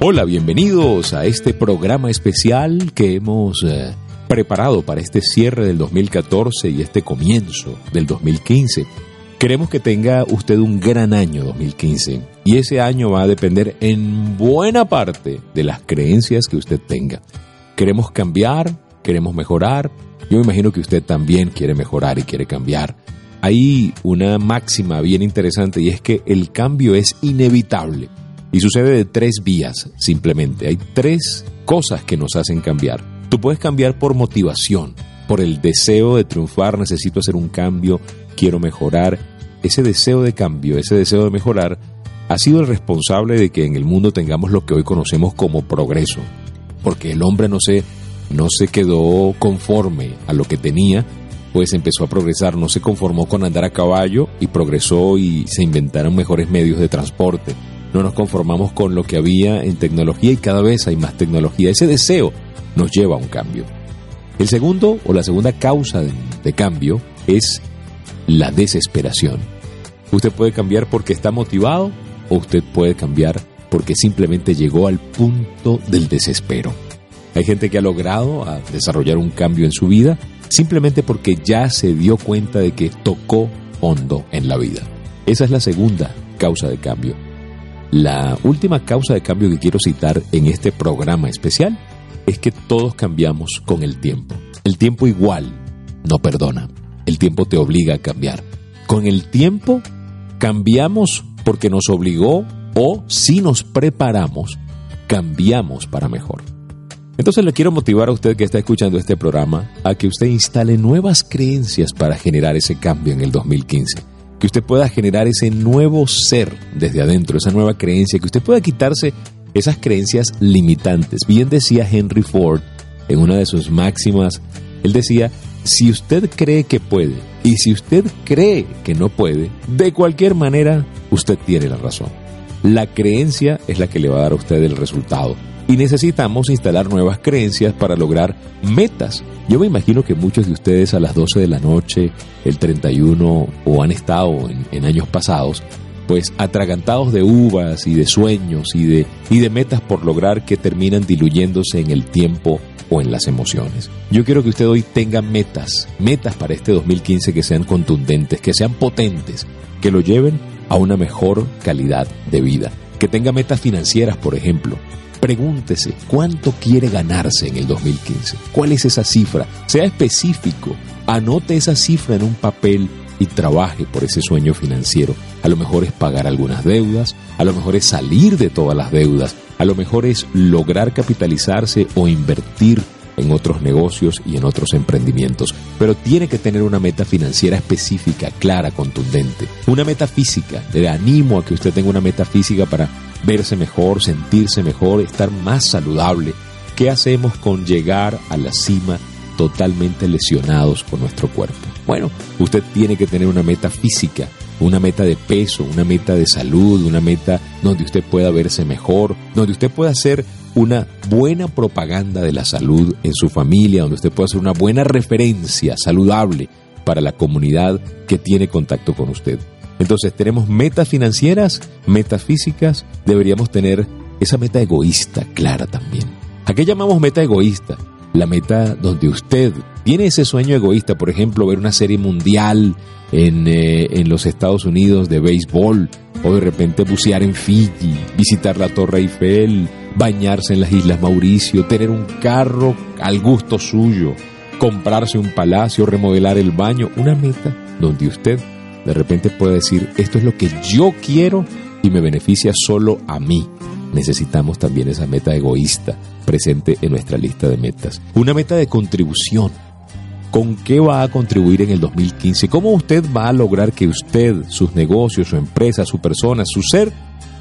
Hola, bienvenidos a este programa especial que hemos eh, preparado para este cierre del 2014 y este comienzo del 2015. Queremos que tenga usted un gran año 2015 y ese año va a depender en buena parte de las creencias que usted tenga. Queremos cambiar, queremos mejorar. Yo me imagino que usted también quiere mejorar y quiere cambiar. Hay una máxima bien interesante y es que el cambio es inevitable. Y sucede de tres vías, simplemente. Hay tres cosas que nos hacen cambiar. Tú puedes cambiar por motivación, por el deseo de triunfar, necesito hacer un cambio, quiero mejorar. Ese deseo de cambio, ese deseo de mejorar, ha sido el responsable de que en el mundo tengamos lo que hoy conocemos como progreso. Porque el hombre no se, no se quedó conforme a lo que tenía, pues empezó a progresar, no se conformó con andar a caballo y progresó y se inventaron mejores medios de transporte no nos conformamos con lo que había en tecnología y cada vez hay más tecnología. Ese deseo nos lleva a un cambio. El segundo o la segunda causa de, cambio es la desesperación. Usted puede cambiar porque está motivado o usted puede cambiar porque simplemente llegó al punto del desespero. Hay gente que ha logrado desarrollar un cambio en su vida simplemente porque ya se dio cuenta de que tocó hondo en la vida. Esa es la segunda causa de cambio. La última causa de cambio que quiero citar en este programa especial es que todos cambiamos con el tiempo. El tiempo igual no perdona. El tiempo te obliga a cambiar. Con el tiempo cambiamos porque nos obligó o si nos preparamos, cambiamos para mejor. Entonces le quiero motivar a usted que está escuchando este programa a que usted instale nuevas creencias para generar ese cambio en el 2015 que usted pueda generar ese nuevo ser desde adentro, esa nueva creencia, que usted pueda quitarse esas creencias limitantes. Bien decía Henry Ford en una de sus máximas, él decía, si usted cree que puede y si usted cree que no puede, de cualquier manera usted tiene la razón. La creencia es la que le va a dar a usted el resultado y necesitamos instalar nuevas creencias para lograr metas. Yo me imagino que muchos de ustedes a las 12 de la noche, el 31 o han estado en, años pasados, pues atragantados de uvas y de sueños y de, y de metas por lograr que terminan diluyéndose en el tiempo o en las emociones. Yo quiero que usted hoy tenga metas, metas para este 2015 que sean contundentes, que sean potentes, que lo lleven a una mejor calidad de vida. Que tenga metas financieras, por ejemplo, Pregúntese cuánto quiere ganarse en el 2015. ¿Cuál es esa cifra? Sea específico. Anote esa cifra en un papel y trabaje por ese sueño financiero. A lo mejor es pagar algunas deudas, a lo mejor es salir de todas las deudas, a lo mejor es lograr capitalizarse o invertir en otros negocios y en otros emprendimientos. Pero tiene que tener una meta financiera específica, clara, contundente. Una meta física. Le animo a que usted tenga una meta física para verse mejor, sentirse mejor, estar más saludable. ¿Qué hacemos con llegar a la cima totalmente lesionados con nuestro cuerpo? Bueno, usted tiene que tener una meta física, una meta de peso, una meta de salud, una meta donde usted pueda verse mejor, donde usted pueda hacer una buena propaganda de la salud en su familia, donde usted pueda hacer una buena referencia saludable para la comunidad que tiene contacto con usted. Entonces tenemos metas financieras, metas físicas, deberíamos tener esa meta egoísta clara también. ¿A qué llamamos meta egoísta? La meta donde usted tiene ese sueño egoísta, por ejemplo, ver una serie mundial en, eh, en los Estados Unidos de béisbol, o de repente bucear en Fiji, visitar la Torre Eiffel, bañarse en las Islas Mauricio, tener un carro al gusto suyo, comprarse un palacio, remodelar el baño, una meta donde usted de repente puede decir, esto es lo que yo quiero y me beneficia solo a mí. Necesitamos también esa meta egoísta presente en nuestra lista de metas. Una meta de contribución. ¿Con qué va a contribuir en el 2015? ¿Cómo usted va a lograr que usted, sus negocios, su empresa, su persona, su ser,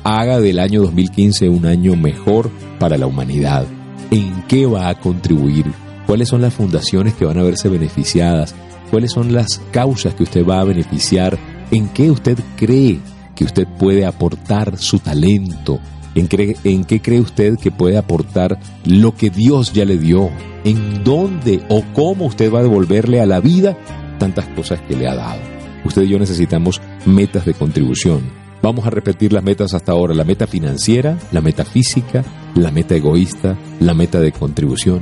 haga del año 2015 un año mejor para la humanidad? ¿En qué va a contribuir? ¿Cuáles son las fundaciones que van a verse beneficiadas? Cuáles son las causas que usted va a beneficiar, en qué usted cree que usted puede aportar su talento, en, en qué cree usted que puede aportar lo que Dios ya le dio, en dónde o cómo usted va a devolverle a la vida tantas cosas que le ha dado. Usted y yo necesitamos metas de contribución. Vamos a repetir las metas hasta ahora, la meta financiera, la meta física, la meta egoísta, la meta de contribución.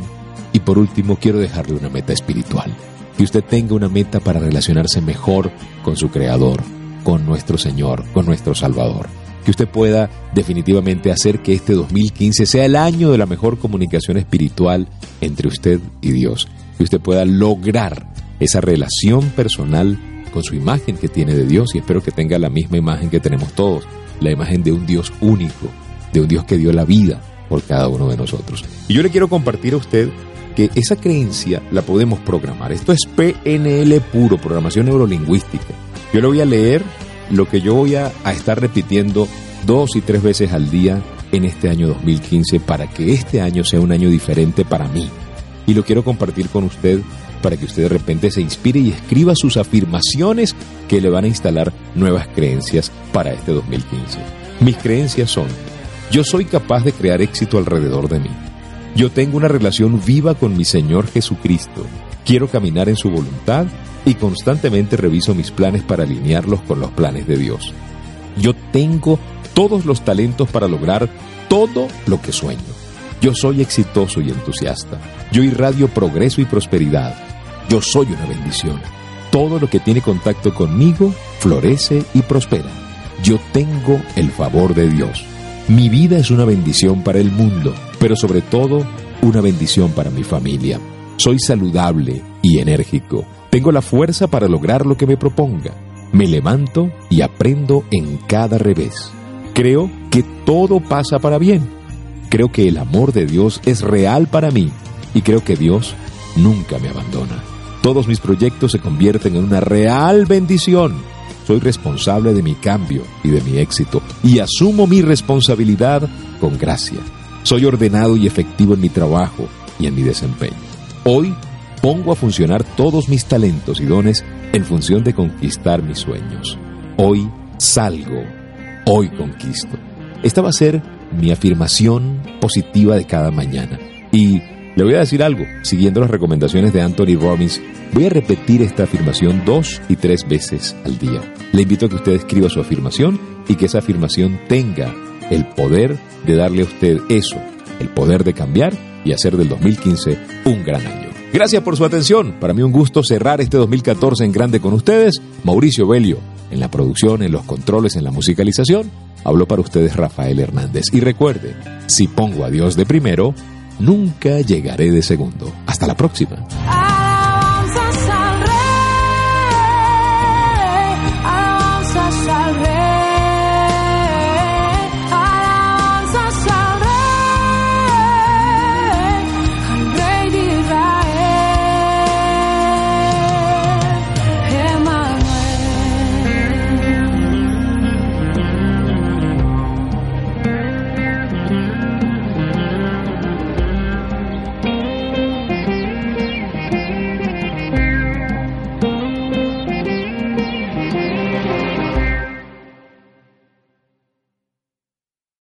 Y por último, quiero dejarle una meta espiritual. Que usted tenga una meta para relacionarse mejor con su Creador, con nuestro Señor, con nuestro Salvador. Que usted pueda definitivamente hacer que este 2015 sea el año de la mejor comunicación espiritual entre usted y Dios. Que usted pueda lograr esa relación personal con su imagen que tiene de Dios y espero que tenga la misma imagen que tenemos todos, la imagen de un Dios único, de un Dios que dio la vida por cada uno de nosotros. Y yo le quiero compartir a usted que esa creencia la podemos programar. Esto es PNL puro, programación neurolingüística. Yo le voy a leer lo que yo voy a, a estar repitiendo dos y tres veces al día en este año 2015 para que este año sea un año diferente para mí. Y lo quiero compartir con usted para que usted de repente se inspire y escriba sus afirmaciones que le van a instalar nuevas creencias para este 2015. Mis creencias son, yo soy capaz de crear éxito alrededor de mí. Yo tengo una relación viva con mi Señor Jesucristo. Quiero caminar en su voluntad y constantemente reviso mis planes para alinearlos con los planes de Dios. Yo tengo todos los talentos para lograr todo lo que sueño. Yo soy exitoso y entusiasta. Yo irradio progreso y prosperidad. Yo soy una bendición. Todo lo que tiene contacto conmigo florece y prospera. Yo tengo el favor de Dios. Mi vida es una bendición para el mundo, pero sobre todo una bendición para mi familia. Soy saludable y enérgico. Tengo la fuerza para lograr lo que me proponga. Me levanto y aprendo en cada revés. Creo que todo pasa para bien. Creo que el amor de Dios es real para mí y creo que Dios nunca me abandona. Todos mis proyectos se convierten en una real bendición. Soy responsable de mi cambio y de mi éxito y asumo mi responsabilidad con gracia. Soy ordenado y efectivo en mi trabajo y en mi desempeño. Hoy pongo a funcionar todos mis talentos y dones en función de conquistar mis sueños. Hoy salgo, hoy conquisto. Esta va a ser mi afirmación positiva de cada mañana. Y le voy a decir algo, siguiendo las recomendaciones de Anthony Robbins, voy a repetir esta afirmación dos y tres veces al día. Le invito a que usted escriba su afirmación y que esa afirmación tenga el poder de darle a usted eso, el poder de cambiar y hacer del 2015 un gran año. Gracias por su atención. Para mí un gusto cerrar este 2014 en grande con ustedes. Mauricio Belio, en la producción, en los controles, en la musicalización. Habló para ustedes Rafael Hernández. Y recuerde, si pongo a Dios de primero, nunca llegaré de segundo. Hasta la próxima.